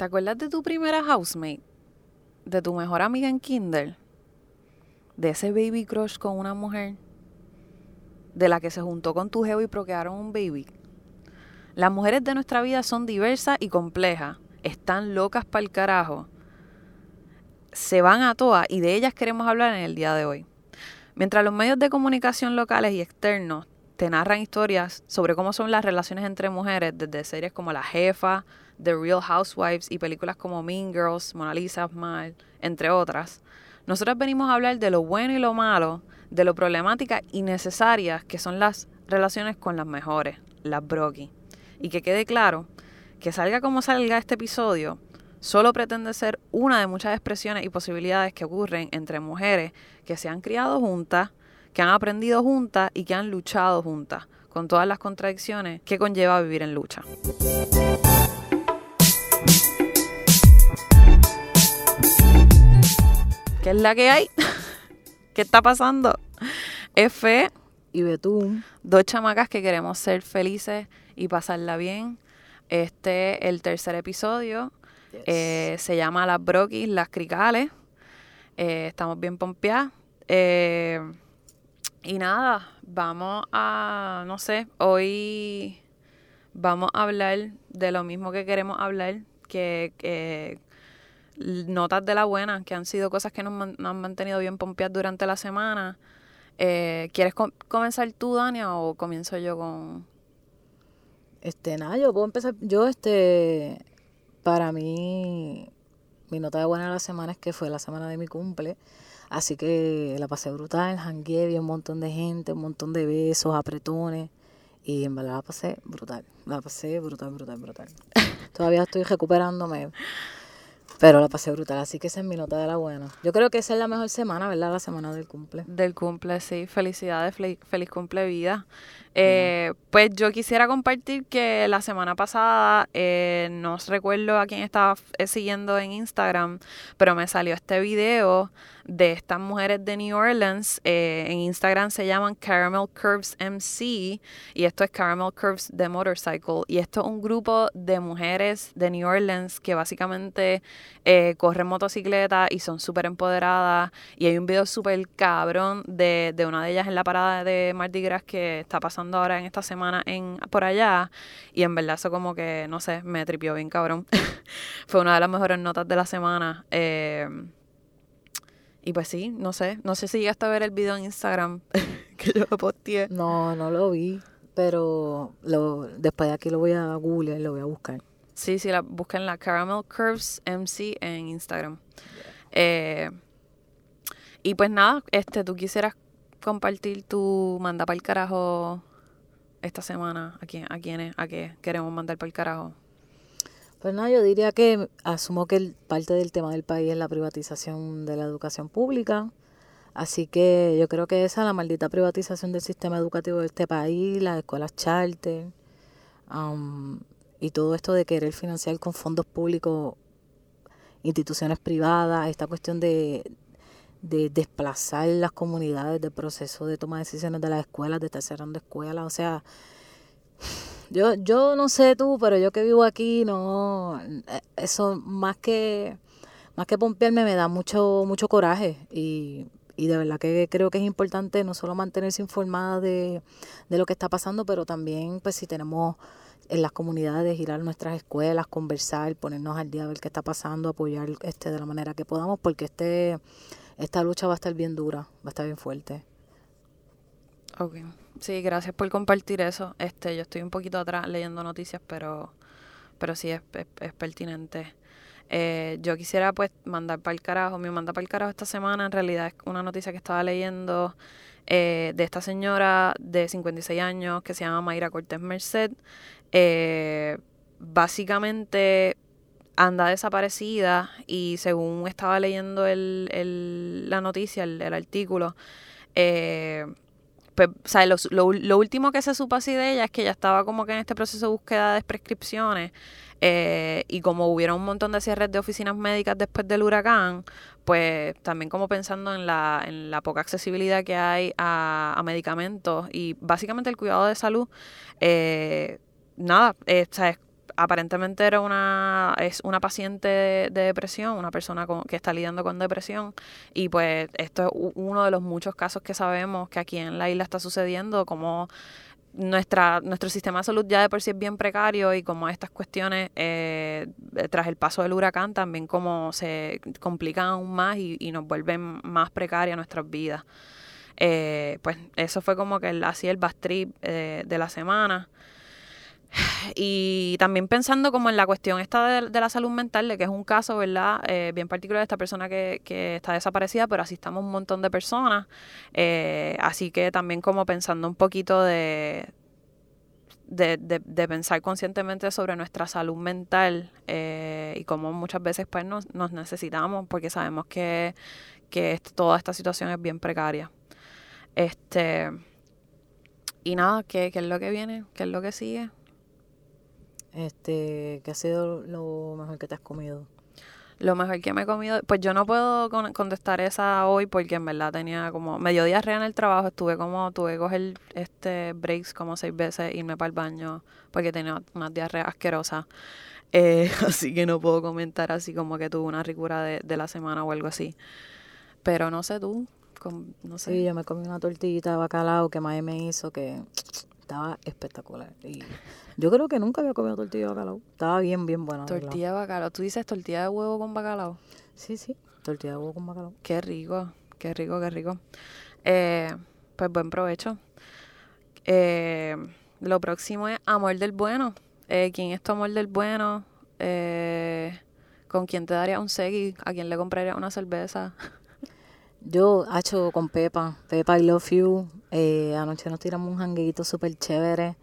¿Te acuerdas de tu primera housemate? ¿De tu mejor amiga en Kinder? ¿De ese baby crush con una mujer? ¿De la que se juntó con tu geo y procrearon un baby? Las mujeres de nuestra vida son diversas y complejas. Están locas para el carajo. Se van a todas y de ellas queremos hablar en el día de hoy. Mientras los medios de comunicación locales y externos te narran historias sobre cómo son las relaciones entre mujeres, desde series como La Jefa, The Real Housewives y películas como Mean Girls, Mona Lisa, Smile, entre otras, nosotros venimos a hablar de lo bueno y lo malo, de lo problemáticas y necesarias que son las relaciones con las mejores, las broki. Y que quede claro que salga como salga este episodio, solo pretende ser una de muchas expresiones y posibilidades que ocurren entre mujeres que se han criado juntas, que han aprendido juntas y que han luchado juntas, con todas las contradicciones que conlleva vivir en lucha. ¿Qué es la que hay? ¿Qué está pasando? F y Betún. Dos chamacas que queremos ser felices y pasarla bien. Este es el tercer episodio. Eh, se llama Las Broquis, Las Cricales. Eh, estamos bien pompeadas. Eh, y nada, vamos a, no sé, hoy vamos a hablar de lo mismo que queremos hablar, que, notas de la buena, que han sido cosas que nos, han mantenido bien pompeadas durante la semana. Eh, ¿Quieres comenzar tú, Dania, o comienzo yo con...? Este, nada, yo puedo empezar, yo, este, para mí, mi nota de buena de la semana es que fue la semana de mi cumple. Así que la pasé brutal, jangué, vi un montón de gente, un montón de besos, apretones. Y en verdad la pasé brutal. La pasé brutal, brutal, brutal. Todavía estoy recuperándome. Pero la pasé brutal, así que esa es mi nota de la buena. Yo creo que esa es la mejor semana, ¿verdad? La semana del cumple. Del cumple, sí. Felicidades, feliz cumple vida. Eh, pues yo quisiera compartir que la semana pasada, eh, no recuerdo a quién estaba eh, siguiendo en Instagram, pero me salió este video de estas mujeres de New Orleans. Eh, en Instagram se llaman Caramel Curves MC y esto es Caramel Curves de Motorcycle. Y esto es un grupo de mujeres de New Orleans que básicamente corren motocicleta y son súper empoderadas. Y hay un video súper cabrón de, de, una de ellas en la parada de Mardi Gras que está pasando ahora en esta semana en, por allá. Y en verdad eso como que, no sé, me tripió bien cabrón. Fue una de las mejores notas de la semana. Eh, y pues sí, no sé, no sé si llegaste a ver el video en Instagram que yo posteé. No, no lo vi, pero lo, después de aquí lo voy a Google y lo voy a buscar. Sí, sí, la, busquen la Caramel Curves MC en Instagram. Eh, y pues nada, este, tú quisieras compartir tu manda para el carajo esta semana. ¿A quién, a quiénes, a qué queremos mandar para el carajo? Pues no, yo diría que asumo que parte del tema del país es la privatización de la educación pública. Así que yo creo que esa, la maldita privatización del sistema educativo de este país, las escuelas charter, um, y todo esto de querer financiar con fondos públicos instituciones privadas, esta cuestión de, de desplazar las comunidades del proceso de toma de decisiones de las escuelas, de estar cerrando escuelas, o sea, yo, yo no sé tú, pero yo que vivo aquí, no, eh, eso más que, más que pompearme me da mucho, mucho coraje y, y de verdad que creo que es importante no solo mantenerse informada de, de lo que está pasando, pero también pues si tenemos en las comunidades, ir a nuestras escuelas, conversar, ponernos al día, ver qué está pasando, apoyar este de la manera que podamos, porque este esta lucha va a estar bien dura, va a estar bien fuerte. Ok. Sí, gracias por compartir eso. Este, yo estoy un poquito atrás leyendo noticias, pero, pero sí es, es, pertinente. Eh, yo quisiera pues mandar para el carajo, mi manda para el carajo esta semana en realidad es una noticia que estaba leyendo eh, de esta señora de 56 años que se llama Mayra Cortés Merced. Eh, básicamente anda desaparecida y según estaba leyendo el, el, la noticia, el, el artículo, eh, pues, lo, lo, último que se supo así de ella es que ella estaba como que en este proceso de búsqueda de prescripciones eh, y como hubiera un montón de cierres de oficinas médicas después del huracán, pues también como pensando en la, en la poca accesibilidad que hay a, a medicamentos y básicamente el cuidado de salud, eh, nada, eh, aparentemente era una, es una paciente de, depresión, una persona con, que está lidiando con depresión. Y pues esto es uno de los muchos casos que sabemos que aquí en la isla está sucediendo, como nuestra, nuestro sistema de salud ya de por sí es bien precario y como estas cuestiones eh, tras el paso del huracán también como se complican aún más y, nos vuelven más precarias nuestras vidas. Eh, pues eso fue como que el, así el bastrip eh, de la semana. Y también pensando como en la cuestión esta de, la salud mental, de que es un caso, ¿verdad? Eh, bien particular de esta persona que, que, está desaparecida, pero así estamos un montón de personas. Eh, así que también como pensando un poquito de, de, de, pensar conscientemente sobre nuestra salud mental eh, y cómo muchas veces pues nos, nos necesitamos porque sabemos que, que toda esta situación es bien precaria. Este, y nada, ¿qué, ¿qué es lo que viene? ¿Qué es lo que sigue? Este, ¿qué ha sido lo mejor que te has comido? Lo mejor que me he comido, pues yo no puedo contestar esa hoy porque en verdad tenía como medio diarrea en el trabajo, estuve como, tuve que coger este breaks como seis veces, irme para el baño porque tenía una diarrea asquerosa. Eh, así que no puedo comentar así como que tuve una ricura de, de la semana o algo así. Pero no sé tú, no sé. Sí, yo me comí una tortillita de bacalao que Mae me hizo que estaba espectacular. Y yo creo que nunca había comido tortilla de bacalao. Estaba bien, bien buena. Tortilla de bacalao. ¿Tú dices tortilla de huevo con bacalao? Sí, sí. Tortilla de huevo con bacalao. Qué rico, qué rico, qué rico. Eh, pues buen provecho. Eh, lo próximo es Amor del Bueno. Eh, ¿Quién es tu amor del bueno? ¿Con quién te daría un segui? ¿A quién le compraría una cerveza? Yo, hecho con Pepa. Pepa, I love you. Eh, anoche nos tiramos un janguito súper chévere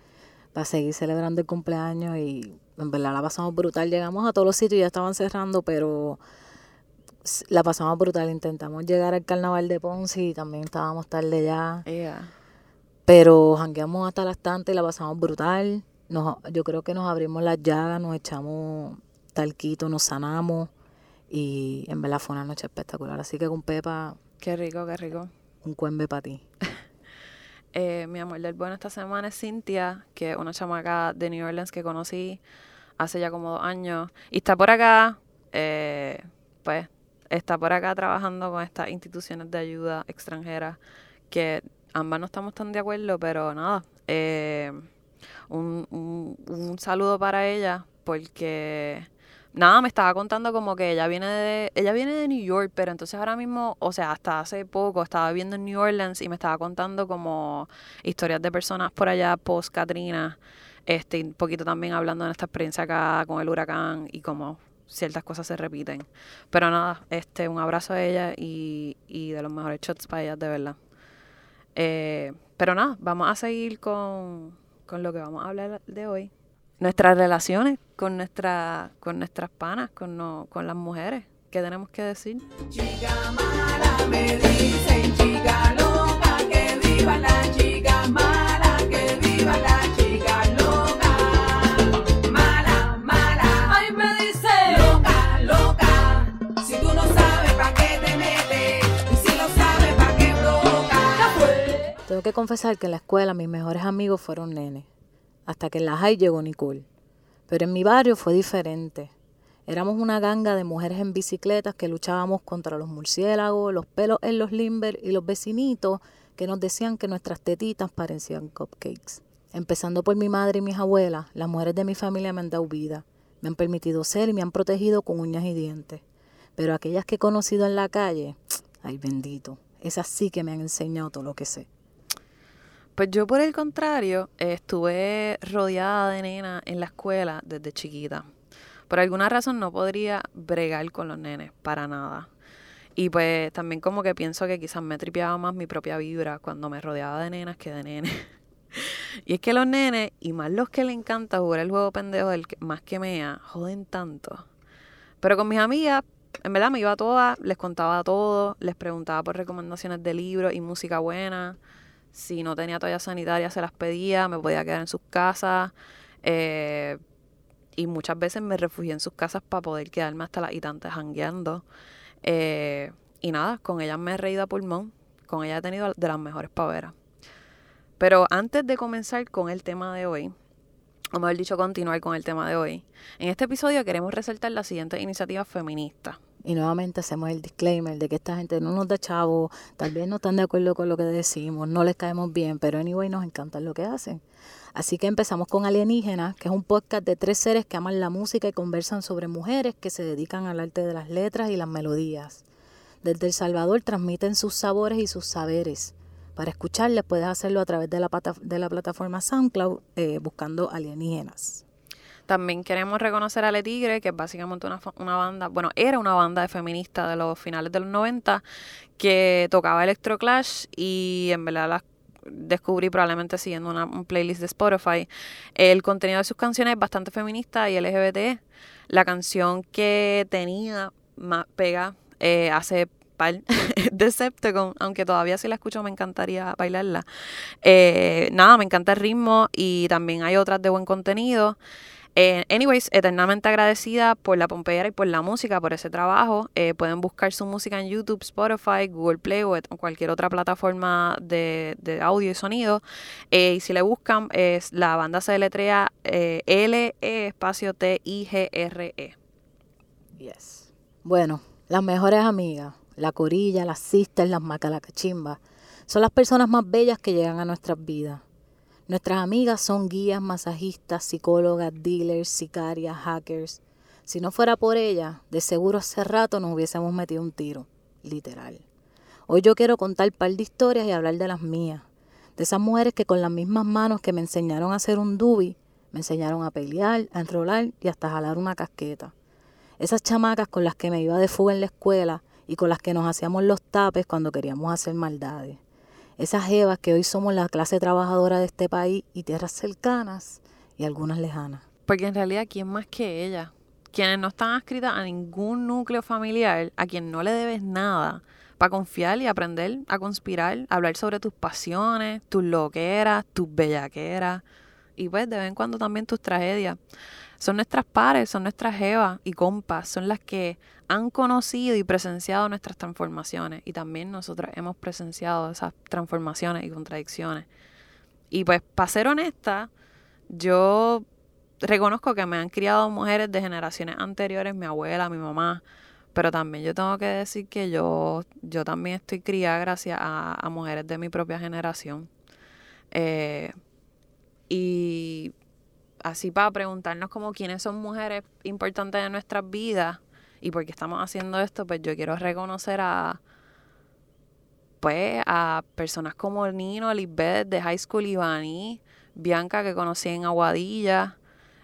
para seguir celebrando el cumpleaños y en verdad la pasamos brutal. Llegamos a todos los sitios, ya estaban cerrando, pero la pasamos brutal. Intentamos llegar al carnaval de Ponce y también estábamos tarde ya. Pero jangueamos hasta las tantas y la pasamos brutal. Nos, yo creo que nos abrimos las llagas, nos echamos talquito, nos sanamos y en verdad fue una noche espectacular. Así que con Pepa Qué rico, qué rico. Un cuembe para ti. eh, mi amor del bueno esta semana es Cintia, que es una chamaca de New Orleans que conocí hace ya como dos años. Y está por acá, eh, pues, está por acá trabajando con estas instituciones de ayuda extranjeras que ambas no estamos tan de acuerdo, pero nada. Eh, un, un, un saludo para ella porque nada, me estaba contando como que ella viene de, ella viene de New York, pero entonces ahora mismo, o sea, hasta hace poco estaba viviendo en New Orleans y me estaba contando como historias de personas por allá post Katrina, este, un poquito también hablando de nuestra experiencia acá con el huracán y como ciertas cosas se repiten. Pero nada, este, un abrazo a ella y, y de los mejores shots para ella, de verdad. Eh, pero nada, vamos a seguir con, con lo que vamos a hablar de hoy nuestras relaciones con, nuestra, con nuestras panas, con, no, con las mujeres. ¿Qué tenemos que decir? Chica mala, me dicen chica loca, que viva la chica mala, que viva la chica loca. Mala, mala, ay me dice loca, loca. Si tú no sabes pa' qué te metes, y si lo sabes pa' qué provoca. Tengo que confesar que en la escuela mis mejores amigos fueron nenes hasta que en la high llegó Nicole. Pero en mi barrio fue diferente. Éramos una ganga de mujeres en bicicletas que luchábamos contra los murciélagos, los pelos en los limber y los vecinitos que nos decían que nuestras tetitas parecían cupcakes. Empezando por mi madre y mis abuelas, las mujeres de mi familia me han dado vida, me han permitido ser y me han protegido con uñas y dientes. Pero aquellas que he conocido en la calle, ay bendito, esas sí que me han enseñado todo lo que sé. Pues yo por el contrario estuve rodeada de nenas en la escuela desde chiquita. Por alguna razón no podría bregar con los nenes, para nada. Y pues también como que pienso que quizás me tripeaba más mi propia vibra cuando me rodeaba de nenas que de nenes. y es que los nenes, y más los que le encanta jugar el juego pendejo del más que mea, joden tanto. Pero con mis amigas, en verdad me iba a todas, les contaba todo, les preguntaba por recomendaciones de libros y música buena. Si no tenía toallas sanitarias, se las pedía, me podía quedar en sus casas. Eh, y muchas veces me refugié en sus casas para poder quedarme hasta las tantas jangueando. Eh, y nada, con ellas me he reído a pulmón. Con ella he tenido de las mejores paveras. Pero antes de comenzar con el tema de hoy, o mejor dicho, continuar con el tema de hoy. En este episodio queremos resaltar la siguiente iniciativa feminista. Y nuevamente hacemos el disclaimer de que esta gente no nos da chavo, tal vez no están de acuerdo con lo que decimos, no les caemos bien, pero anyway nos encanta lo que hacen. Así que empezamos con Alienígenas, que es un podcast de tres seres que aman la música y conversan sobre mujeres que se dedican al arte de las letras y las melodías. Desde El Salvador transmiten sus sabores y sus saberes. Para escucharles puedes hacerlo a través de la, de la plataforma SoundCloud eh, buscando alienígenas. También queremos reconocer a Le Tigre, que es básicamente una, una, banda, bueno, era una banda de feministas de los finales de los 90 que tocaba Electroclash y en verdad las descubrí probablemente siguiendo una, un playlist de Spotify. El contenido de sus canciones es bastante feminista y LGBT. La canción que tenía más pega eh, hace par Decepticon, aunque todavía si la escucho me encantaría bailarla. Eh, nada, me encanta el ritmo y también hay otras de buen contenido. Eh, anyways, eternamente agradecida por la Pompeera y por la música, por ese trabajo. Eh, pueden buscar su música en YouTube, Spotify, Google Play o cualquier otra plataforma de, audio y sonido. Eh, y si le buscan, es la banda se deletrea L E espacio T I G R E. Yes. Bueno, las mejores amigas, la corilla, las sisters, las macalacachimbas, son las personas más bellas que llegan a nuestras vidas. Nuestras amigas son guías, masajistas, psicólogas, dealers, sicarias, hackers. Si no fuera por ellas, de seguro hace rato nos hubiésemos metido un tiro, literal. Hoy yo quiero contar un par de historias y hablar de las mías, de esas mujeres que con las mismas manos que me enseñaron a hacer un dubi, me enseñaron a pelear, a enrolar y hasta jalar una casqueta. Esas chamacas con las que me iba de fuga en la escuela y con las que nos hacíamos los tapes cuando queríamos hacer maldades esas evas que hoy somos la clase trabajadora de este país y tierras cercanas y algunas lejanas. Porque en realidad, ¿quién más que ella? Quienes no están adscritas a ningún núcleo familiar, a quien no le debes nada, para confiar y aprender a conspirar, hablar sobre tus pasiones, tus loqueras, tus bellaqueras y pues de vez en cuando también tus tragedias. Son nuestras pares, son nuestras jevas y compas, son las que han conocido y presenciado nuestras transformaciones y también nosotros hemos presenciado esas transformaciones y contradicciones. Y pues, para ser honesta, yo reconozco que me han criado mujeres de generaciones anteriores, mi abuela, mi mamá, pero también yo tengo que decir que yo, yo también estoy criada gracias a, mujeres de mi propia generación. Eh, y así para preguntarnos como quiénes son mujeres importantes en nuestras vidas y por qué estamos haciendo esto, pues yo quiero reconocer a pues a personas como Nino, Lisbeth de High School Ivani, Bianca que conocí en Aguadilla,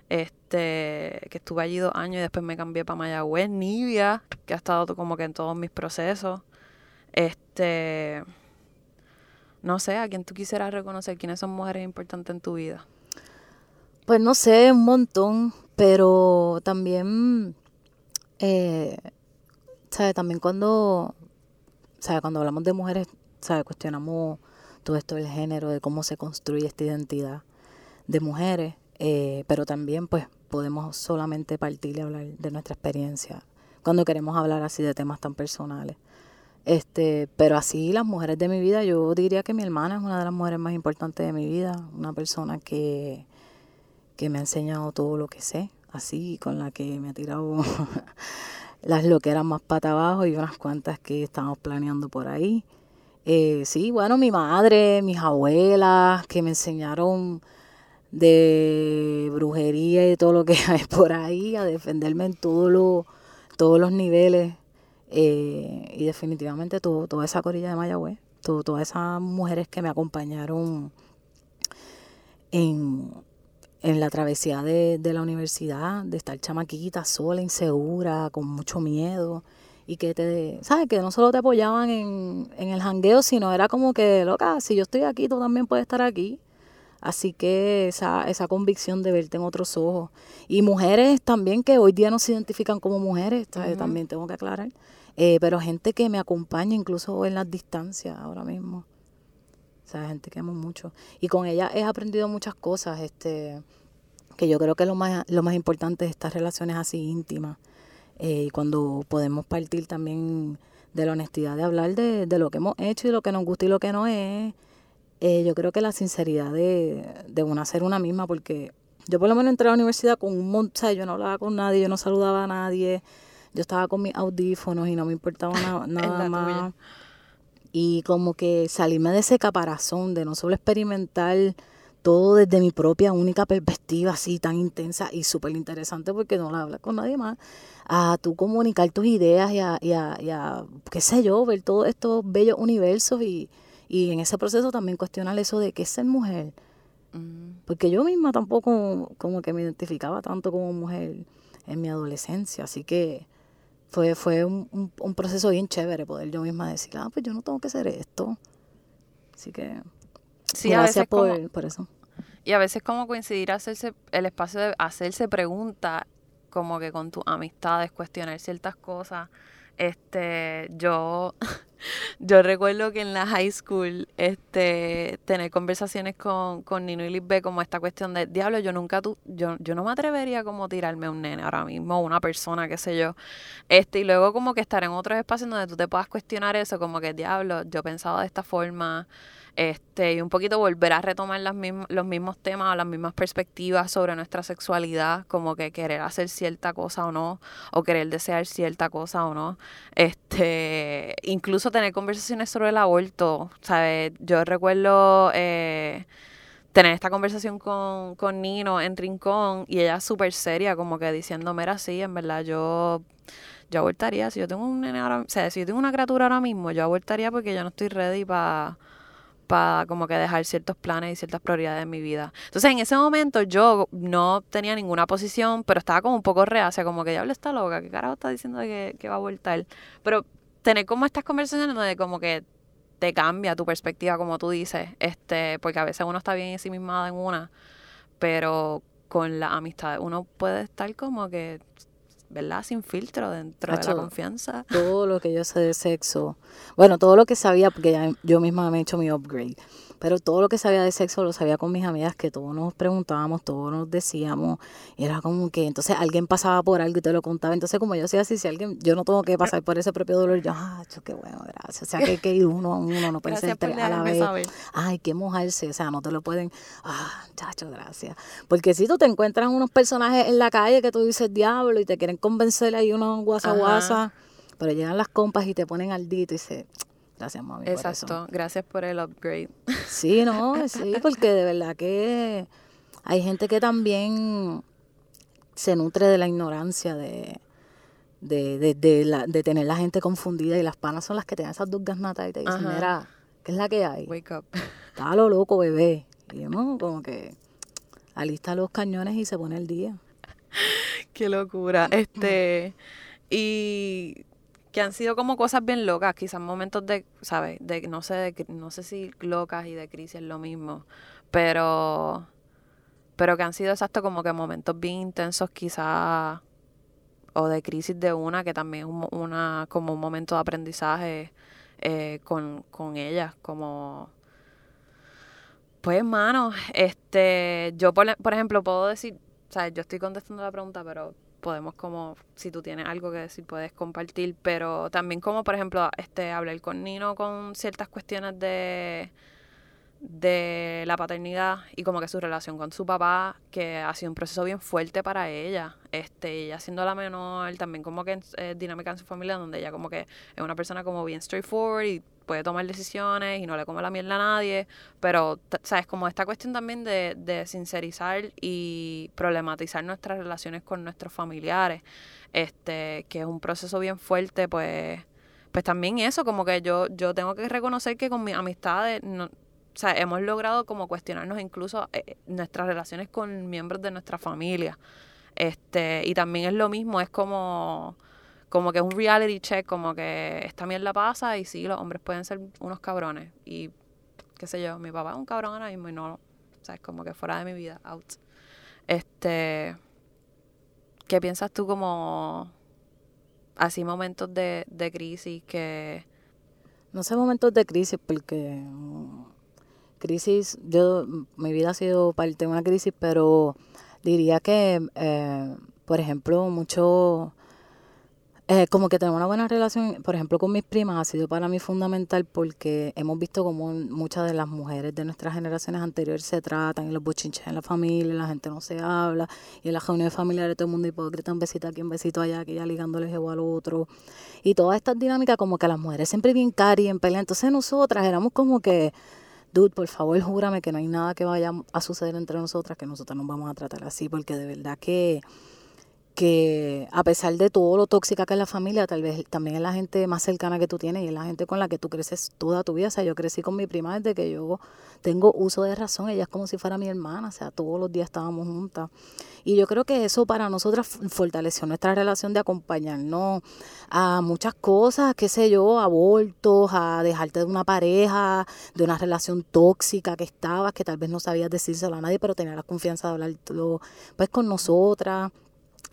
este, que estuve allí dos años y después me cambié para Mayagüez, Nivia, que ha estado como que en todos mis procesos. Este no sé, a quién tú quisieras reconocer, quiénes son mujeres importantes en tu vida. Pues no sé, un montón, pero también, eh, ¿sabes? También cuando, ¿sabes? Cuando hablamos de mujeres, ¿sabes? Cuestionamos todo esto del género, de cómo se construye esta identidad de mujeres, eh, pero también pues podemos solamente partir y hablar de nuestra experiencia cuando queremos hablar así de temas tan personales. Este, pero así las mujeres de mi vida, yo diría que mi hermana es una de las mujeres más importantes de mi vida, una persona que que me ha enseñado todo lo que sé, así, con la que me ha tirado las loqueras más pata abajo y unas cuantas que estamos planeando por ahí. Eh, sí, bueno, mi madre, mis abuelas, que me enseñaron de brujería y todo lo que hay por ahí, a defenderme en todo todos los niveles. Eh, y definitivamente todo, toda esa corilla de Mayagüez, todo, todas esas mujeres que me acompañaron en, en la travesía de, de, la universidad, de estar chamaquita, sola, insegura, con mucho miedo, y que te, ¿sabes? Que no solo te apoyaban en, en el jangueo, sino era como que, loca, si yo estoy aquí, tú también puedes estar aquí. Así que esa, esa convicción de verte en otros ojos. Y mujeres también que hoy día no se identifican como mujeres, también tengo que aclarar. Eh, pero gente que me acompaña incluso en las distancias ahora mismo sea, gente que amo mucho. Y con ella he aprendido muchas cosas, este, que yo creo que lo más, lo más importante es estas relaciones así íntimas. Eh, y cuando podemos partir también de la honestidad de hablar de, de, lo que hemos hecho y lo que nos gusta y lo que no es, eh, yo creo que la sinceridad de, de una ser una misma, porque yo por lo menos entré a la universidad con un montón, yo no hablaba con nadie, yo no saludaba a nadie, yo estaba con mis audífonos y no me importaba nada más. Y como que salirme de ese caparazón, de no solo experimentar todo desde mi propia única perspectiva, así tan intensa y súper interesante, porque no la hablas con nadie más, a tú comunicar tus ideas y a, y a, qué sé yo, ver todos estos bellos universos y, y en ese proceso también cuestionar eso de qué es ser mujer. Mm. Porque yo misma tampoco como que me identificaba tanto como mujer en mi adolescencia, así que fue, fue un, un, proceso bien chévere poder yo misma decir, ah, pues yo no tengo que hacer esto. Así que sí, gracias por, por eso. Y a veces como coincidir hacerse el espacio de hacerse preguntas como que con tus amistades, cuestionar ciertas cosas. Este, yo Yo recuerdo que en la high school, este, tener conversaciones con, con Nino y Lisbeth como esta cuestión de, diablo, yo nunca, tu, yo, yo no me atrevería como tirarme a un nene ahora mismo, una persona, qué sé yo. Este, y luego como que estar en otros espacios donde tú te puedas cuestionar eso, como que, diablo, yo pensaba de esta forma, este, y un poquito volver a retomar las los mismos temas o las mismas perspectivas sobre nuestra sexualidad, como que querer hacer cierta cosa o no, o querer desear cierta cosa o no. Este, incluso tener conversaciones sobre el aborto, ¿sabes? Yo recuerdo eh, tener esta conversación con, con Nino en Rincón y ella súper seria, como que diciendo, mira, sí, en verdad yo yo abortaría, si yo tengo un nene ahora, o si yo tengo una criatura ahora mismo, yo abortaría porque yo no estoy ready para para como que dejar ciertos planes y ciertas prioridades en mi vida. Entonces en ese momento yo no tenía ninguna posición, pero estaba como un poco reacia, como que diablo está loca, ¿qué carajo está diciendo que, que va a abortar? Pero tener como estas conversaciones donde como que te cambia tu perspectiva, como tú dices, este, porque a veces uno está bien ensimismado en una, pero con la amistad uno puede estar como que ¿verdad? Sin filtro dentro de la confianza. Todo lo que yo sé de sexo, bueno, todo lo que sabía, porque ya yo misma me he hecho mi upgrade, pero todo lo que sabía de sexo lo sabía con mis amigas, que todos nos preguntábamos, todos nos decíamos, y era como que entonces alguien pasaba por algo y te lo contaba. Entonces, como yo decía así, si alguien, yo no tengo que pasar por ese propio dolor, yo, ah, qué bueno, gracias. O sea, que, que uno a uno, no puede ser a la vez. Ay, que mojarse, o sea, no te lo pueden, ah, chacho, gracias. Porque si tú te encuentras unos personajes en la calle que tú dices diablo y te quieren convencer ahí unos guasa guasa, pero llegan las compas y te ponen al dito y se Gracias, mami. Exacto, gracias por el upgrade. Sí, no, sí, porque de verdad que hay gente que también se nutre de la ignorancia de, de, de, la, de tener la gente confundida y las panas son las que tienen esas dos gasnatas y te dicen, mira, ¿qué es la que hay? Wake up. Está lo loco, bebé. Y yo, no, como que alista los cañones y se pone el día. Qué locura. Este, y que han sido como cosas bien locas, quizás momentos de, ¿sabes? De, no sé, de, no sé si locas y de crisis es lo mismo, pero, pero que han sido exacto como que momentos bien intensos quizás, o de crisis de una, que también es una, como un momento de aprendizaje eh, con, con ella, como... Pues, hermano, este, yo por, por ejemplo puedo decir, o sea, yo estoy contestando la pregunta, pero podemos como, si tú tienes algo que decir, puedes compartir, pero también como, por ejemplo, este hablar con Nino con ciertas cuestiones de de la paternidad y como que su relación con su papá, que ha sido un proceso bien fuerte para ella. Este, ella siendo la menor, también como que es dinámica en su familia, donde ella como que es una persona como bien straightforward y puede tomar decisiones y no le come la mierda a nadie, pero, ¿sabes? Como esta cuestión también de, sincerizar y problematizar nuestras relaciones con nuestros familiares, este, que es un proceso bien fuerte, pues pues también eso, como que yo, yo tengo que reconocer que con mis amistades, no, o sea, hemos logrado como cuestionarnos incluso eh, nuestras relaciones con miembros de nuestra familia. Este, y también es lo mismo, es como, como que es un reality check, como que esta mierda pasa y sí, los hombres pueden ser unos cabrones. Y qué sé yo, mi papá es un cabrón ahora mismo y no, o sea, es como que fuera de mi vida, out. Este, ¿qué piensas tú como así momentos de, de crisis que... No sé momentos de crisis porque crisis, yo, mi vida ha sido parte de una crisis, pero diría que, eh, por ejemplo, mucho, eh, como que tenemos una buena relación, por ejemplo, con mis primas ha sido para mí fundamental porque hemos visto como muchas de las mujeres de nuestras generaciones anteriores se tratan, y los bochinches en la familia, la gente no se habla, y en las reuniones familiares todo el mundo hipócrita, un besito aquí, un besito allá, aquí ya ligándoles ego al otro. Y todas estas dinámicas como que las mujeres siempre bien cari, en pelea. Entonces nosotras éramos como que dude, por favor, júrame que no hay nada que vaya a suceder entre nosotras, que nosotras nos vamos a tratar así, porque de verdad que que a pesar de todo lo tóxica que es la familia, tal vez también es la gente más cercana que tú tienes y es la gente con la que tú creces toda tu vida. O sea, yo crecí con mi prima desde que yo tengo uso de razón, ella es como si fuera mi hermana, o sea, todos los días estábamos juntas. Y yo creo que eso para nosotras fortaleció nuestra relación de acompañarnos a muchas cosas, qué sé yo, abortos, a dejarte de una pareja, de una relación tóxica que estabas, que tal vez no sabías decírselo a nadie, pero tenías la confianza de hablarlo pues con nosotras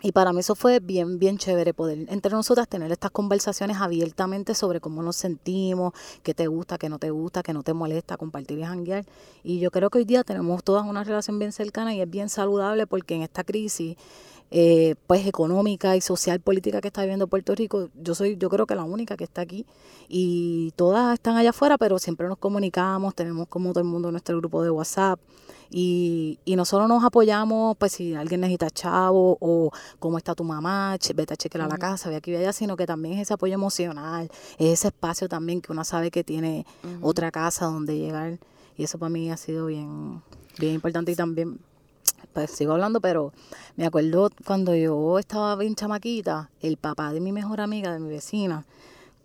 y para mí eso fue bien, bien chévere poder entre nosotras tener estas conversaciones abiertamente sobre cómo nos sentimos, qué te gusta, qué no te gusta, qué no te molesta, compartir y janguear. Y yo creo que hoy día tenemos todas una relación bien cercana y es bien saludable porque en esta crisis eh, pues económica y social política que está viviendo Puerto Rico, yo soy, yo creo que la única que está aquí y todas están allá afuera, pero siempre nos comunicamos, tenemos como todo el mundo nuestro grupo de WhatsApp y, y nosotros nos apoyamos, pues si alguien necesita chavo o cómo está tu mamá, vete a chequear a la casa, ve aquí, ve allá, sino que también es ese apoyo emocional, es ese espacio también que uno sabe que tiene otra casa donde llegar y eso para mí ha sido bien, bien importante y también pues sigo hablando, pero me acuerdo cuando yo estaba bien chamaquita, el papá de mi mejor amiga, de mi vecina,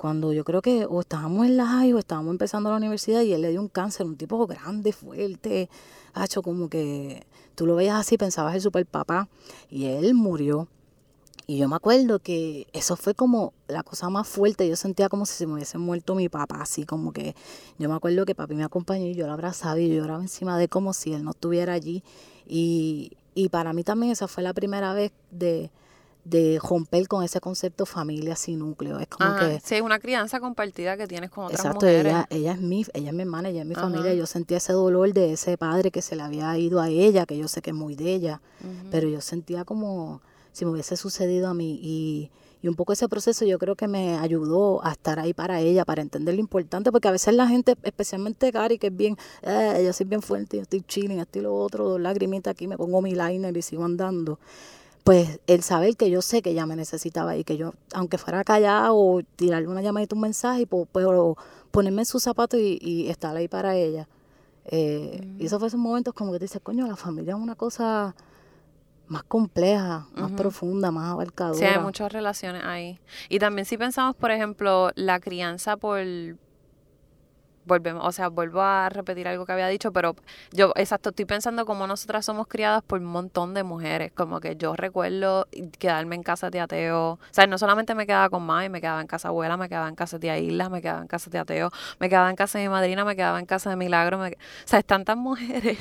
cuando yo creo que o estábamos en la high o estábamos empezando la universidad y él le dio un cáncer, un tipo grande, fuerte, hecho como que tú lo veías así, pensabas el super papá, y él murió. Y yo me acuerdo que eso fue como la cosa más fuerte. Yo sentía como si se me hubiese muerto mi papá, así como que yo me acuerdo que papi me acompañó y yo lo abrazaba y yo lloraba encima de como si él no estuviera allí. Y, y para mí también esa fue la primera vez de, de romper con ese concepto familia sin núcleo. Es como que... Sí, es una crianza compartida que tienes con otras exacto, mujeres. Ella, ella, es mi, ella es mi hermana, ella es mi familia. Yo sentía ese dolor de ese padre que se le había ido a ella, que yo sé que es muy de ella, pero yo sentía como si me hubiese sucedido a mí y y un poco ese proceso yo creo que me ayudó a estar ahí para ella, para entender lo importante, porque a veces la gente, especialmente Cari, que es bien, eh, yo soy bien fuerte, yo estoy chilling, estoy lo otro, dos lagrimitas aquí, me pongo mi liner y sigo andando. Pues el saber que yo sé que ella me necesitaba y que yo, aunque fuera callado o tirarle una llamadita, un mensaje, pues, ponerme en sus zapatos y, estar ahí para ella. Eh, Y mm. esos fueron esos momentos como que te dices, coño, la familia es una cosa más compleja, más profunda, más abarcadora. Sí, hay muchas relaciones ahí. Y también si pensamos, por ejemplo, la crianza por volvemos, o sea, vuelvo a repetir algo que había dicho, pero yo, exacto, estoy pensando como nosotras somos criadas por un montón de mujeres, como que yo recuerdo quedarme en casa de ateo, o sea, no solamente me quedaba con mami, me quedaba en casa abuela, me quedaba en casa de Isla, me quedaba en casa de ateo, me quedaba en casa de mi madrina, me quedaba en casa de Milagro, o sea, es tantas mujeres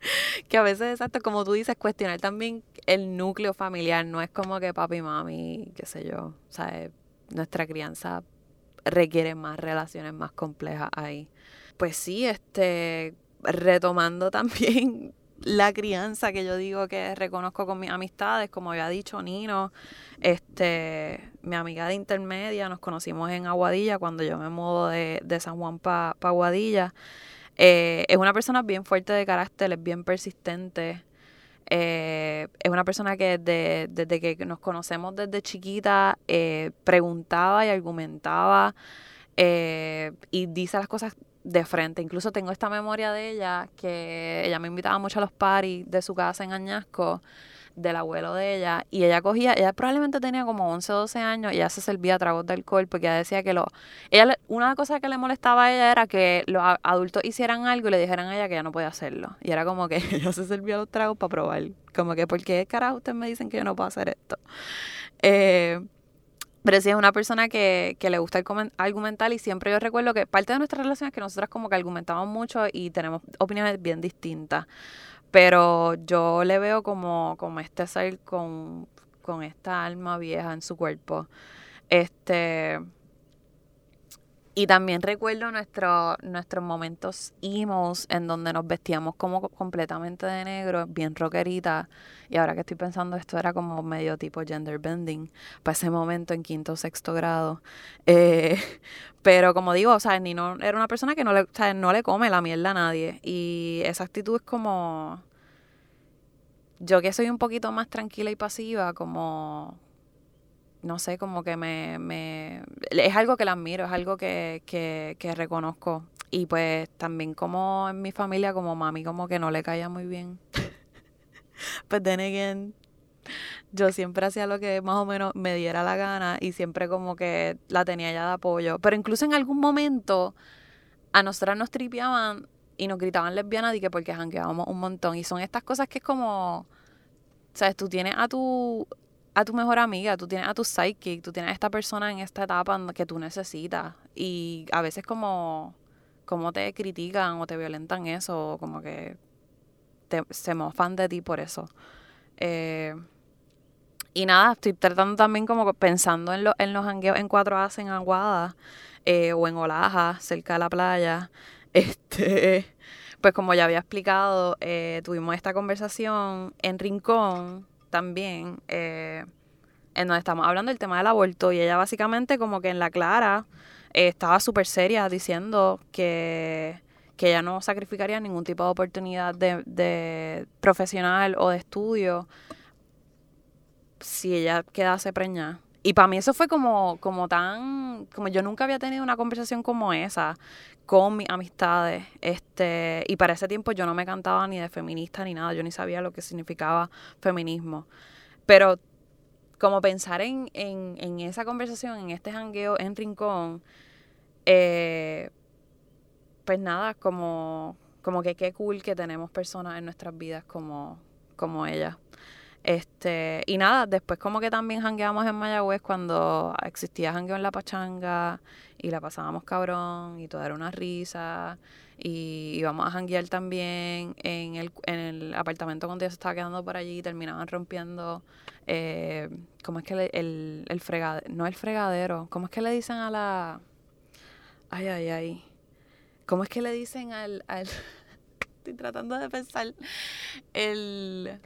que a veces, exacto, como tú dices, cuestionar también el núcleo familiar, no es como que papi, mami, qué sé yo, o sea, nuestra crianza requiere más relaciones más complejas ahí. Pues sí, este, retomando también la crianza que yo digo que reconozco con mis amistades, como había dicho Nino, este, mi amiga de intermedia, nos conocimos en Aguadilla cuando yo me mudo de, de San Juan para pa Aguadilla. Eh, es una persona bien fuerte de carácter, es bien persistente. Eh, es una persona que desde, desde, que nos conocemos desde chiquita eh, preguntaba y argumentaba y dice las cosas de frente. Incluso tengo esta memoria de ella que ella me invitaba mucho a los paris de su casa en Añasco del abuelo de ella y ella cogía, ella probablemente tenía como 11 o 12 años y ella se servía tragos de alcohol porque ella decía que lo, ella, una cosa que le molestaba a ella era que los adultos hicieran algo y le dijeran a ella que ella no podía hacerlo y era como que ella se servía los tragos para probar, como que ¿por qué carajo ustedes me dicen que yo no puedo hacer esto? Eh, pero sí es una persona que, que le gusta el argumentar y siempre yo recuerdo que parte de nuestra relación es que nosotras como que argumentamos mucho y tenemos opiniones bien distintas. Pero yo le veo como, como este ser con, esta alma vieja en su cuerpo. Este Y también recuerdo nuestro, nuestros momentos emos en donde nos vestíamos como completamente de negro, bien rockerita. Y ahora que estoy pensando, esto era como medio tipo gender bending para ese momento en quinto o sexto grado. Eh, pero como digo, o sea, no era una persona que no le, o sea, no le come la mierda a nadie. Y esa actitud es como... Yo que soy un poquito más tranquila y pasiva, como no sé, como que me, me es algo que la admiro, es algo que, que, que reconozco. Y pues también como en mi familia, como mami, como que no le caía muy bien. pues then again, yo siempre hacía lo que más o menos me diera la gana y siempre como que la tenía ya de apoyo. Pero incluso en algún momento a nosotras nos tripeaban y nos gritaban lesbianas y que porque jangueábamos un montón. Y son estas cosas que es como, sabes, tú tienes a tu a tu mejor amiga, tú tienes a tu psychic, tú tienes a esta persona en esta etapa que tú necesitas. Y a veces como, como te critican o te violentan eso, como que te, se mofan de ti por eso. Eh, y nada, estoy tratando también como pensando en, en los hangueos en cuatro a en Aguada eh, o en Olaja, cerca de la playa. Este, pues como ya había explicado, eh, tuvimos esta conversación en Rincón también, eh, en donde estamos hablando del tema del aborto y ella básicamente como que en la clara eh, estaba súper seria diciendo que, que ella no sacrificaría ningún tipo de oportunidad de, de profesional o de estudio si ella quedase preñada. Y para mí eso fue como, como tan, como yo nunca había tenido una conversación como esa con mis amistades. Este, y para ese tiempo yo no me cantaba ni de feminista ni nada, yo ni sabía lo que significaba feminismo. Pero como pensar en, en, en esa conversación, en este jangueo en Rincón, eh, pues nada, como, como que qué cool que tenemos personas en nuestras vidas como, como ella. Este, y nada, después como que también jangueamos en Mayagüez cuando existía jangueo en la pachanga y la pasábamos cabrón y todo era una risa y íbamos a janguear también en el, en el apartamento cuando ella se estaba quedando por allí y terminaban rompiendo eh, ¿cómo es que el, el fregadero? No el fregadero, ¿cómo es que le dicen a la... Ay, ay, ay. ¿Cómo es que le dicen al... al... Estoy tratando de pensar. El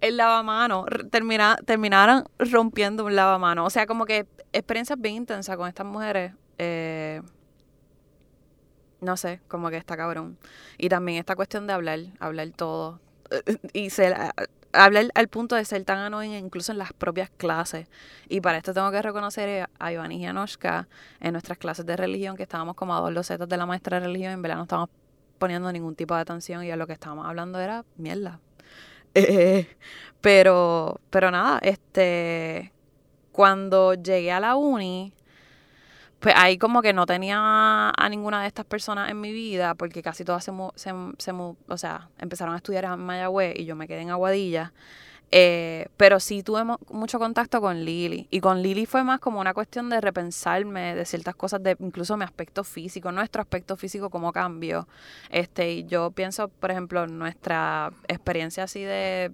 el lavamano, termina, terminaron rompiendo un lavamano. O sea, como que experiencias bien intensas con estas mujeres. Eh, no sé, como que está cabrón. Y también esta cuestión de hablar, hablar todo. Y ser, hablar al punto de ser tan anónimo incluso en las propias clases. Y para esto tengo que reconocer a Iván y Anoshka en nuestras clases de religión, que estábamos como a dos losetas de la maestra de religión, en verdad no estábamos poniendo ningún tipo de atención y a lo que estábamos hablando era mierda, pero, pero nada, este, cuando llegué a la uni, pues ahí como que no tenía a ninguna de estas personas en mi vida, porque casi todas se, se, se o sea, empezaron a estudiar en Mayagüez y yo me quedé en Aguadilla. Eh, pero sí tuve mucho contacto con Lili. Y con Lili fue más como una cuestión de repensarme de ciertas cosas, de incluso mi aspecto físico, nuestro aspecto físico, como cambio. Este, y yo pienso, por ejemplo, nuestra experiencia así de,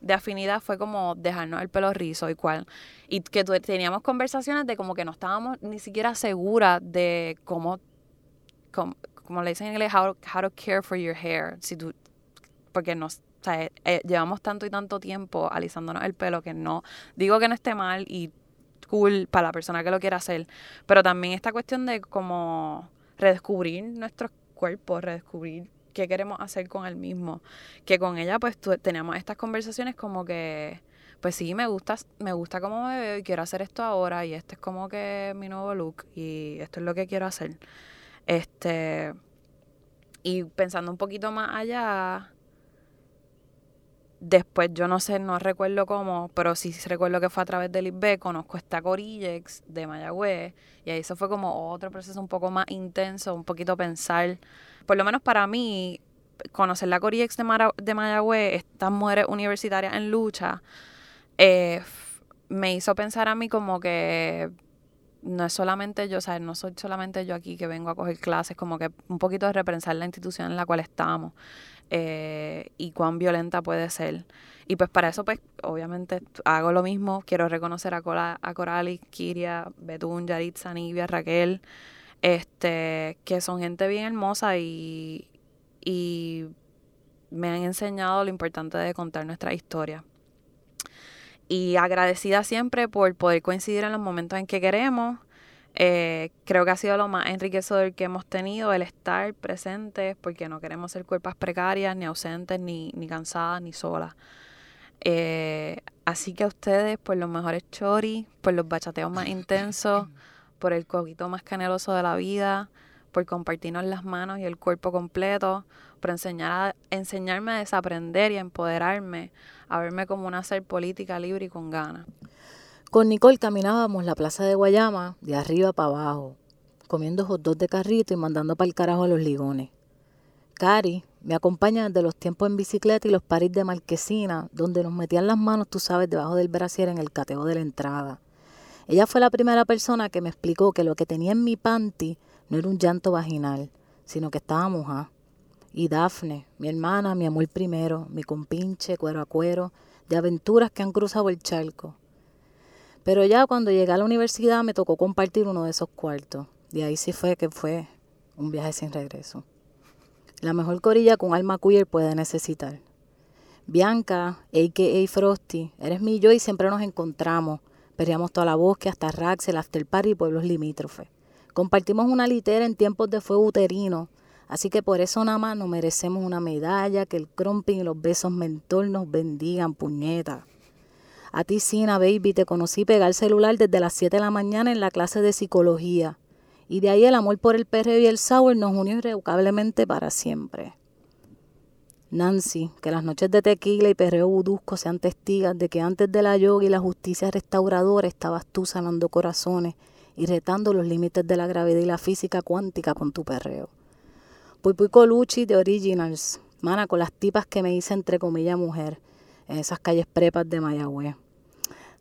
de afinidad fue como dejarnos el pelo rizo y cual. Y que teníamos conversaciones de como que no estábamos ni siquiera seguras de cómo, como, le dicen en inglés, how, how to care for your hair. Si porque nos o sea, eh, llevamos tanto y tanto tiempo alisándonos el pelo que no, digo que no esté mal y cool para la persona que lo quiera hacer, pero también esta cuestión de como redescubrir nuestros cuerpos, redescubrir qué queremos hacer con el mismo, que con ella pues teníamos estas conversaciones como que pues sí, me gusta, me gusta cómo me veo y quiero hacer esto ahora y este es como que mi nuevo look y esto es lo que quiero hacer. Este y pensando un poquito más allá, Después, yo no sé, no recuerdo cómo, pero sí recuerdo que fue a través del IB, conozco esta Corillex de Mayagüez, y ahí eso fue como otro proceso un poco más intenso, un poquito pensar, por lo menos para mí, conocer la Corillex de, de Mayagüez, estas mujeres universitarias en lucha, eh, me hizo pensar a mí como que no es solamente yo, o sea, no soy solamente yo aquí que vengo a coger clases, como que un poquito de repensar la institución en la cual estamos. Eh, y cuán violenta puede ser. Y pues para eso, pues obviamente hago lo mismo. Quiero reconocer a, Cora, a Coralis, Kiria, Betún, Yaritza, Nivia, Raquel, este, que son gente bien hermosa y, y me han enseñado lo importante de contar nuestra historia. Y agradecida siempre por poder coincidir en los momentos en que queremos. Eh, creo que ha sido lo más enriquecedor que hemos tenido, el estar presentes, porque no queremos ser cuerpos precarias, ni ausentes, ni, ni cansadas, ni solas. Eh, así que a ustedes, por los mejores choris, por los bachateos más intensos, por el coquito más caneloso de la vida, por compartirnos las manos y el cuerpo completo, por enseñar a, enseñarme a desaprender y a empoderarme, a verme como una ser política libre y con ganas. Con Nicole caminábamos la plaza de Guayama de arriba para abajo, comiendo hot dogs de carrito y mandando para el carajo a los ligones. Cari me acompaña desde los tiempos en bicicleta y los paris de marquesina, donde nos metían las manos, tú sabes, debajo del brasier en el cateo de la entrada. Ella fue la primera persona que me explicó que lo que tenía en mi panty no era un llanto vaginal, sino que estaba mojada. Y Dafne, mi hermana, mi amor primero, mi compinche, cuero a cuero, de aventuras que han cruzado el charco. Pero ya cuando llegué a la universidad me tocó compartir uno de esos cuartos. Y ahí sí fue que fue un viaje sin regreso. La mejor corilla un alma queer puede necesitar. Bianca, a.k.a. Frosty, eres mi yo y siempre nos encontramos. Peleamos toda la bosque hasta Rax, el after party y pueblos limítrofes. Compartimos una litera en tiempos de fuego uterino, así que por eso nada más nos merecemos una medalla, que el crumping y los besos mentor nos bendigan, puñeta. A ti, Sina, baby, te conocí pegar celular desde las 7 de la mañana en la clase de psicología. Y de ahí el amor por el perreo y el sour nos unió irrevocablemente para siempre. Nancy, que las noches de tequila y perreo budusco sean testigas de que antes de la yoga y la justicia restauradora estabas tú sanando corazones y retando los límites de la gravedad y la física cuántica con tu perreo. Pui Colucci de Originals, mana, con las tipas que me hice entre comillas mujer, en esas calles prepas de Mayagüez.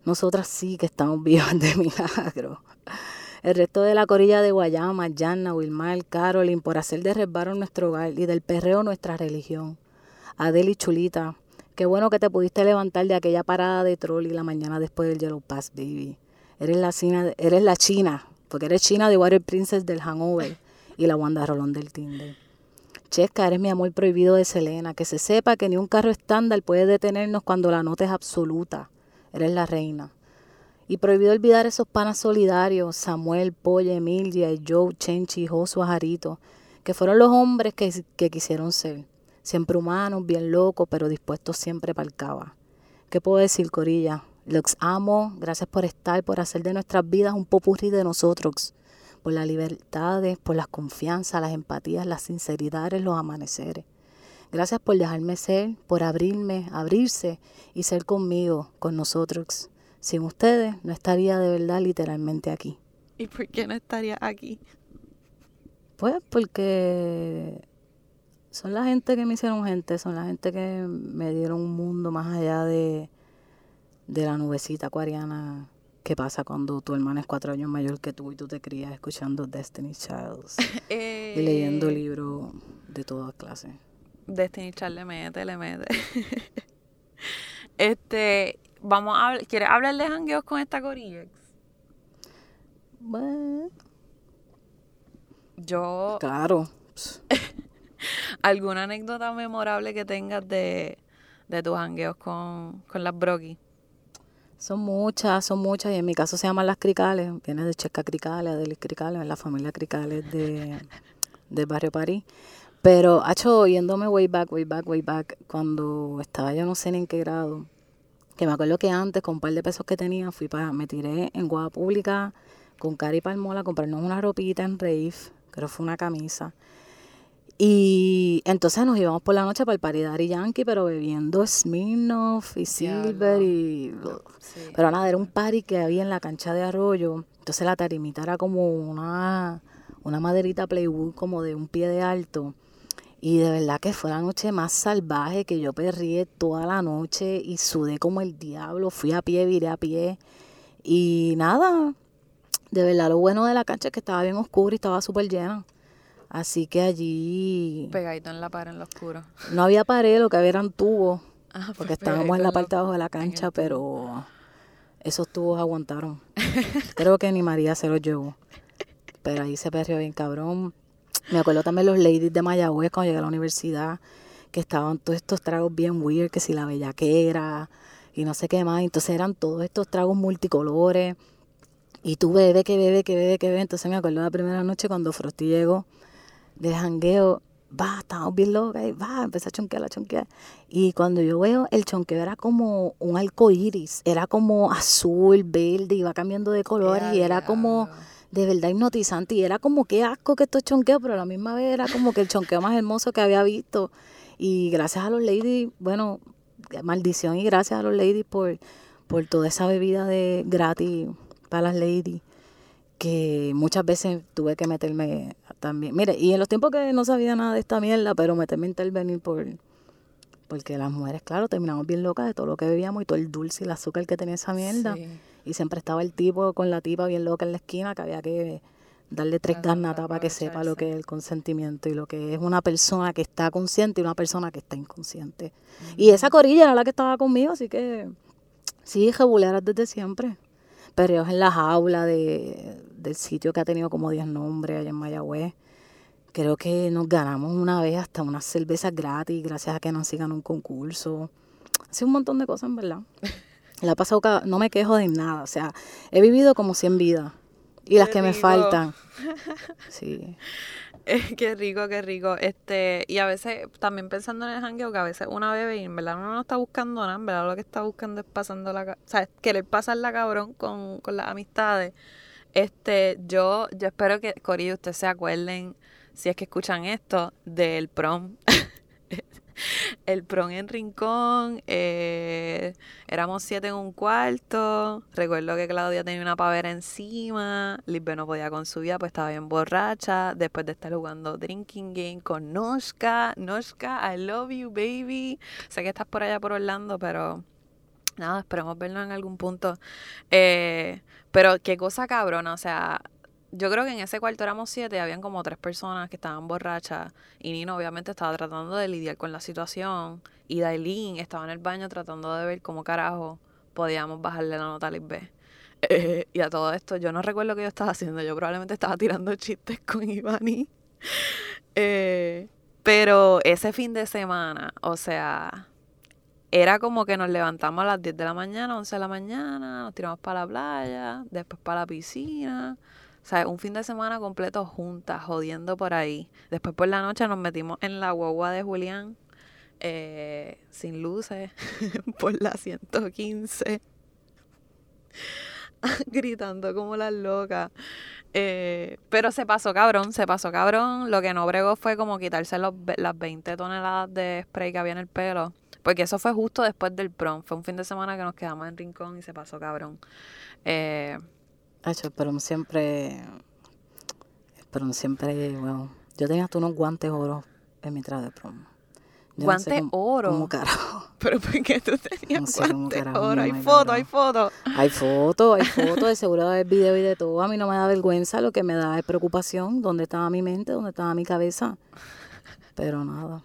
Nosotras sí que estamos vivas de milagro. El resto de la corilla de Guayama, Yanna, Wilmar, Carolyn, por hacer de resbaro nuestro hogar y del perreo nuestra religión. Adeli Chulita, qué bueno que te pudiste levantar de aquella parada de troll y la mañana después del Yellow Pass, baby. Eres la, china, eres la china, porque eres china de Water Princess del Hangover y la Wanda Rolón del Tinder. Chesca, eres mi amor prohibido de Selena. Que se sepa que ni un carro estándar puede detenernos cuando la nota es absoluta. Eres la reina. Y prohibido olvidar esos panas solidarios, Samuel, Polla, Emilia, Joe, Chenchi, Josué, Jarito, que fueron los hombres que, que quisieron ser siempre humanos, bien locos, pero dispuestos siempre para el cava. ¿Qué puedo decir, Corilla? Los amo, gracias por estar, por hacer de nuestras vidas un popurrí de nosotros, por las libertades, por las confianzas, las empatías, las sinceridades, los amaneceres. Gracias por dejarme ser, por abrirme, abrirse y ser conmigo, con nosotros. Sin ustedes no estaría de verdad literalmente aquí. ¿Y por qué no estaría aquí? Pues porque son la gente que me hicieron gente, son la gente que me dieron un mundo más allá de, de la nubecita acuariana que pasa cuando tu hermana es cuatro años mayor que tú y tú te crías escuchando Destiny Childs y leyendo eh. libros de todas clases. Destiny Child le mete, le mete. este, vamos a hablar, ¿quieres hablar de jangueos con esta corilla? Bueno. Yo. Claro. ¿Alguna anécdota memorable que tengas de, tus hangueos con, las broquis? Son muchas, son muchas, y en mi caso se llaman las cricales, viene de Checa Cricales, de Cricales, la familia Cricales de, de Barrio París. Pero, hecho, yéndome way back, way back, way back, cuando estaba yo no sé en qué grado, que me acuerdo que antes, con un par de pesos que tenía, fui para, me tiré en Guada Pública con Cari Palmola a comprarnos una ropita en Rave, creo que fue una camisa. Y entonces nos íbamos por la noche para el paridar y Yankee, pero bebiendo Smirnoff y Silver y... Pero nada, era un party que había en la cancha de arroyo. Entonces la tarimita era como una, una maderita Playwood como de un pie de alto. Y de verdad que fue la noche más salvaje que yo perrí toda la noche y sudé como el diablo. Fui a pie, viré a pie. Y nada, de verdad lo bueno de la cancha es que estaba bien oscura y estaba súper llena. Así que allí... Pegadito en la pared, en lo oscuro. No había pared, lo que había eran tubos. Ah, pues porque estábamos en la parte de abajo de la cancha, pero esos tubos aguantaron. Creo que ni María se los llevó. pero ahí se perdió bien cabrón. Me acuerdo también los ladies de Mayagüez cuando llegué a la universidad, que estaban todos estos tragos bien weird, que si la bellaquera y no sé qué más. Entonces eran todos estos tragos multicolores. Y tú bebe, que bebe, que bebe, que bebe. Entonces me acuerdo la primera noche cuando Frosty llegó de jangueo. Va, estábamos bien locas y va, empecé a chonquear, a chonquear. Y cuando yo veo, el chonqueo era como un arco iris, era como azul, verde, iba cambiando de colores y era como de verdad hipnotizante. Y era como qué asco que esto es pero a la misma vez era como que el chonqueo más hermoso que había visto. Y gracias a los ladies, bueno, maldición y gracias a los ladies por, por toda esa bebida de gratis para las ladies que muchas veces tuve que meterme también. Mire, y en los tiempos que no sabía nada de esta mierda, pero meterme a intervenir por porque las mujeres, claro, terminamos bien locas de todo lo que bebíamos y todo el dulce y el azúcar que tenía esa mierda. Y siempre estaba el tipo con la tipa bien loca en la esquina que había que darle tres garnatas para que sepa lo que es el consentimiento y lo que es una persona que está consciente y una persona que está inconsciente. Y esa corilla era la que estaba conmigo, así que sí, rebuleras desde siempre. Pero en la jaula de, del sitio que ha tenido como 10 nombres allá en Mayagüez. Creo que nos ganamos una vez hasta unas cervezas gratis gracias a que nos sigan un concurso. Hace un montón de cosas, en verdad. La he pasado, no me quejo de nada. O sea, he vivido como 100 vidas. Y las que me faltan. Sí. qué rico, qué rico. Este, y a veces, también pensando en el jangueo, que a veces una bebe y en verdad uno no está buscando nada, en verdad lo que está buscando es pasando la, o sea, querer pasarla cabrón con, con las amistades. Este, yo, yo espero que, Corillo, ustedes se acuerden, si es que escuchan esto, del prom. el prom en Rincón, eh, éramos siete en un cuarto, recuerdo que Claudia tenía una pavera encima, Lisbe no podía con su vida, pues estaba bien borracha, después de estar jugando drinking game con Noshka, Noshka, I love you baby, sé que estás por allá por Orlando, pero nada, esperemos verlo en algún punto. Eh, pero qué cosa cabrona, o sea, yo creo que en ese cuarto éramos siete, habían como tres personas que estaban borrachas y Nino obviamente estaba tratando de lidiar con la situación y Dailin estaba en el baño tratando de ver cómo carajo podíamos bajarle la nota a B. Eh, y a todo esto, yo no recuerdo qué yo estaba haciendo, yo probablemente estaba tirando chistes con Ivani. Eh, pero ese fin de semana, o sea, era como que nos levantamos a las 10 de la mañana, 11 de la mañana, nos tiramos para la playa, después para la piscina. O sea, un fin de semana completo juntas, jodiendo por ahí. Después por la noche nos metimos en la guagua de Julián, eh, sin luces, por la 115, gritando como las locas. Eh, pero se pasó cabrón, se pasó cabrón. Lo que no bregó fue como quitarse los, las 20 toneladas de spray que había en el pelo. Porque eso fue justo después del prom. Fue un fin de semana que nos quedamos en Rincón y se pasó cabrón. Eh, Hecho, el prom siempre. El prom siempre. Bueno, yo tenía hasta unos guantes oro en mi traje de prom. ¿Guantes oro? ¿Cómo carajo? ¿Pero por qué tú tenías guantes oro? Hay fotos, hay fotos. Hay fotos, hay fotos, de seguro de video y de todo. A mí no me da vergüenza, lo que me da es preocupación. ¿Dónde estaba mi mente? ¿Dónde estaba mi cabeza? Pero nada.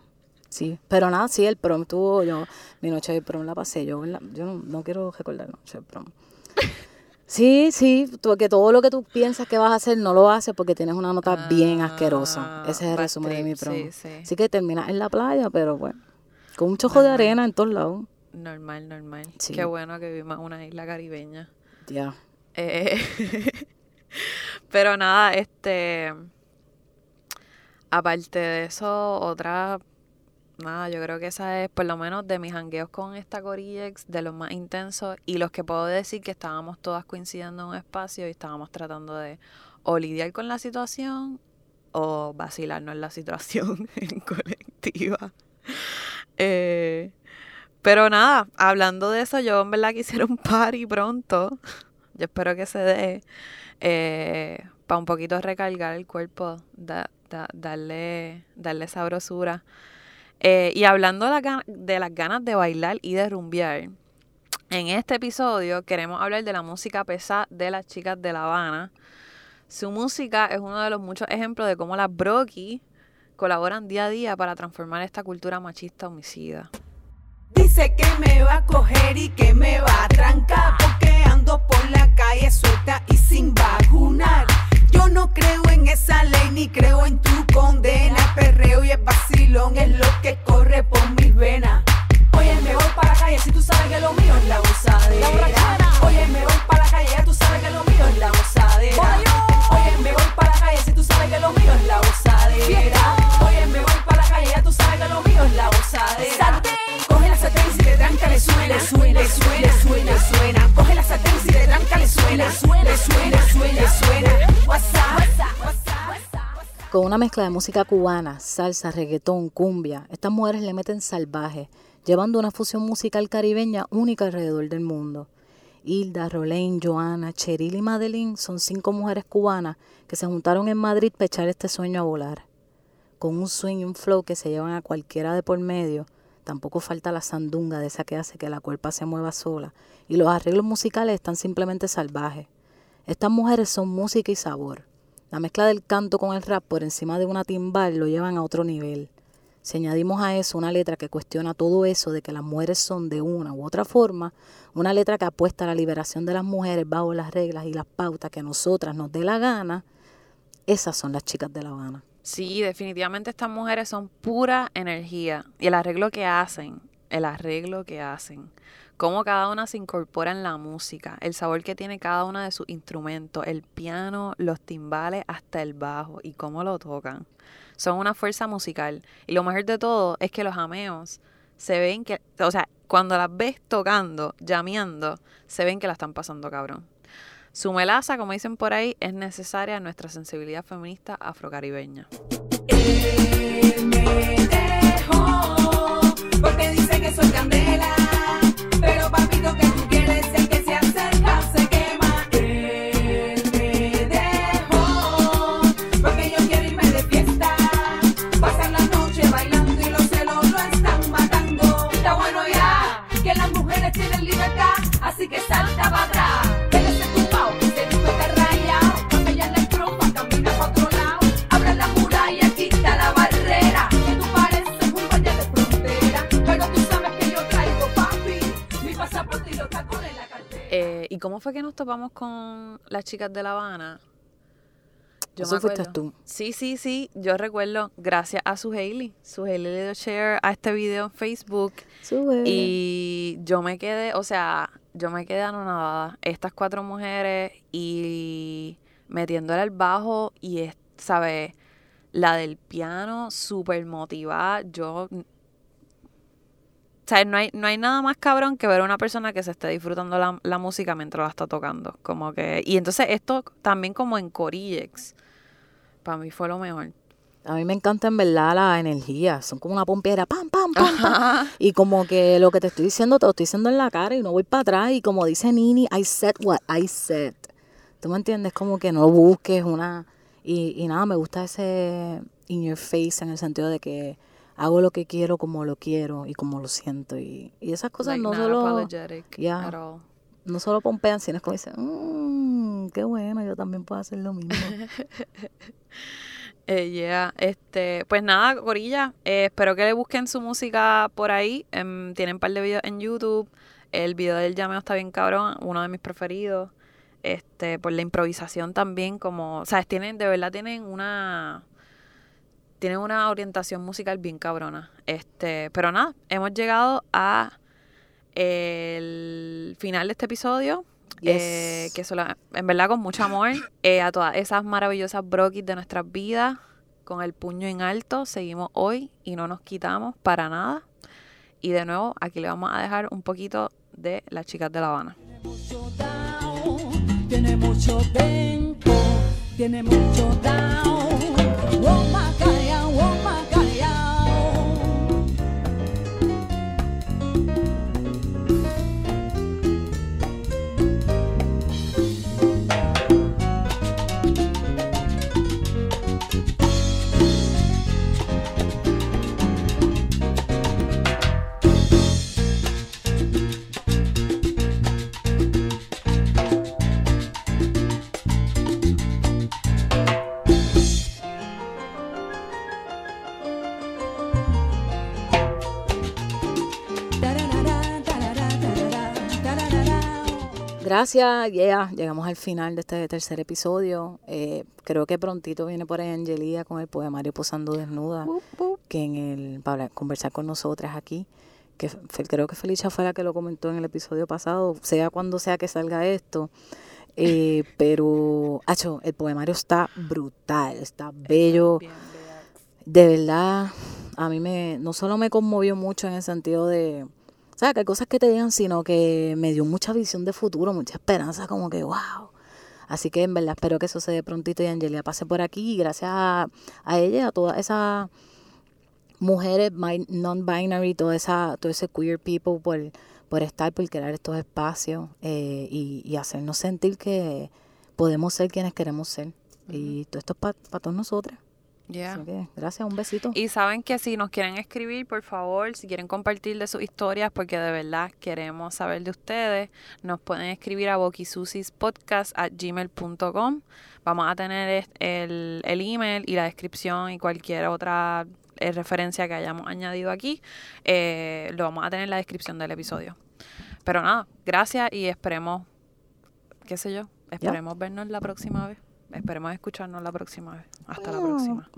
Sí, pero nada, sí, el prom tuvo, yo, mi noche de prom la pasé, yo, yo no, quiero recordar noche de prom. Sí, sí, que todo lo que tú piensas que vas a hacer no lo haces porque tienes una nota bien asquerosa. Ese es el resumen de mi prom. Sí, sí. Así que terminas en la playa, pero bueno, con un chojo de arena en todos lados. Normal, normal. Qué bueno que vivimos en una isla caribeña. Ya. Eh, pero nada, este... Aparte de eso, otra nada, yo creo que esa es, por lo menos de mis hangueos con esta Corillex, de los más intensos y los que puedo decir que estábamos todas coincidiendo en un espacio y estábamos tratando de o lidiar con la situación o vacilarnos en la situación en colectiva. Eh, pero nada, hablando de eso, yo en verdad quisiera un party pronto. Yo espero que se dé eh, para un poquito recargar el cuerpo, darle, darle sabrosura. Eh, y hablando de, las ganas de bailar y de rumbear, en este episodio queremos hablar de la música pesada de las chicas de La Habana. Su música es uno de los muchos ejemplos de cómo las Brocky colaboran día a día para transformar esta cultura machista homicida. Dice que me va a coger y que me va a trancar porque ando por la calle suelta y sin vacunar. Yo no creo en esa ley ni creo en tu condena. Perreo y el vacilón es lo que corre por mis venas. Oye, me voy para la calle si tú sabes que lo mío es la gozadera. Oye, me voy para la calle, ya tú sabes que lo mío es la gozadera. Oye, me voy para la calle si tú sabes que lo mío es la gozadera. Oye, me voy para la calle, ya tú sabes que lo mío es la gozadera. Coge la sartén si le tranca le suena, le suena, le suena, le suena, le suena. Coge la sartén si le tranca le suena, le suena, le suena, le suena, le suena. WhatsApp, WhatsApp, WhatsApp. Con una mezcla de música cubana, salsa, reggaetón, cumbia, estas mujeres le meten salvaje, llevando una fusión musical caribeña única alrededor del mundo. Hilda, Rolén, Joana, Cheryl y Madeline son cinco mujeres cubanas que se juntaron en Madrid para echar este sueño a volar. Con un swing y un flow que se llevan a cualquiera de por medio, tampoco falta la sandunga de esa que hace que la cuerpa se mueva sola, y los arreglos musicales están simplemente salvajes. Estas mujeres son música y sabor. La mezcla del canto con el rap por encima de una timbal lo llevan a otro nivel. Si añadimos a eso una letra que cuestiona todo eso de que las mujeres son de una u otra forma, una letra que apuesta a la liberación de las mujeres bajo las reglas y las pautas que a nosotras nos dé la gana, esas son las chicas de La Habana. Sí, definitivamente estas mujeres son pura energía. Y el arreglo que hacen, el arreglo que hacen, cómo cada una se incorpora en la música, el sabor que tiene cada una de sus instrumentos, el piano, los timbales, hasta el bajo, y cómo lo tocan. Son una fuerza musical. Y lo mejor de todo es que los ameos se ven que, o sea, cuando las ves tocando, llameando, se ven que la están pasando cabrón. Su melaza, como dicen por ahí, es necesaria en nuestra sensibilidad feminista afrocaribeña. Los tacones en la cartera. Eh, ¿Y cómo fue que nos topamos con las chicas de La Habana? Eso fuiste acuerdo. tú. Sí, sí, sí. Yo recuerdo, gracias a su Hailey. Su Hailey le dio share a este video en Facebook. Sube. Y yo me quedé, o sea, yo me quedé anonadada. Estas cuatro mujeres y metiéndole el bajo y, es- ¿sabes? La del piano, súper motivada. Yo. O sea, no hay, no hay nada más cabrón que ver a una persona que se esté disfrutando la, la música mientras la está tocando. Como que. Y entonces esto también como en Corillex. Para mí fue lo mejor. A mí me encanta en verdad la energía. Son como una pompera, pam, pam, pam, pam. Y como que lo que te estoy diciendo, te lo estoy diciendo en la cara y no voy para atrás. Y como dice Nini, I said what I said. ¿Tú me entiendes? Como que no busques una... Y, y nada, me gusta ese in your face en el sentido de que hago lo que quiero como lo quiero y como lo siento. Y, y esas cosas Like, no solo, Yeah. at all. no solo pompean, sino es como dicen, mmm, qué bueno, yo también puedo hacer lo mismo. Eh, yeah, este, pues nada, Corilla, eh, espero que le busquen su música por ahí. em, tienen un par de videos en YouTube. El video del llameo está bien cabrón, uno de mis preferidos. Este, por la improvisación también, como, sabes, tienen, de verdad tienen una, tienen una orientación musical bien cabrona. Este, pero nada, hemos llegado a el final de este episodio. Eh, que solo, en verdad con mucho amor eh, a todas esas maravillosas broquis de nuestras vidas con el puño en alto seguimos hoy y no nos quitamos para nada y de nuevo aquí le vamos a dejar un poquito de las chicas de La Habana mucho down, tiene mucho tempo, tiene mucho down. Oh, oh, Macarena. Gracias, yeah, llegamos al final de este tercer episodio. Eh, creo que prontito viene por ahí Angelía con el poemario Posando Desnuda, que en el, para conversar con nosotras aquí, que creo que Felicia fue la que lo comentó en el episodio pasado, sea cuando sea que salga esto. Eh, pero, acho, el poemario está brutal, está bello. Bien. De verdad, a mí me, no solo me conmovió mucho en el sentido de, ¿sabes? Que hay cosas que te digan, sino que me dio mucha visión de futuro, mucha esperanza, como que, wow. Así que en verdad espero que eso se dé prontito y Angelia pase por aquí. Y gracias a, a ella y a todas esas mujeres non-binary, toda esa, todo ese queer people por, por estar, por crear estos espacios eh, y, y hacernos sentir que podemos ser quienes queremos ser. Y todo esto es para todos nosotros. Yeah. Así que, gracias, un besito. Y saben que si nos quieren escribir, por favor, si quieren compartir de sus historias, porque de verdad queremos saber de ustedes, nos pueden escribir a gmail.com Vamos a tener el, el email y la descripción y cualquier otra eh, referencia que hayamos añadido aquí. eh, lo vamos a tener en la descripción del episodio. Pero nada, gracias y esperemos, qué sé yo, esperemos vernos la próxima vez. Esperemos escucharnos la próxima vez. Hasta la próxima.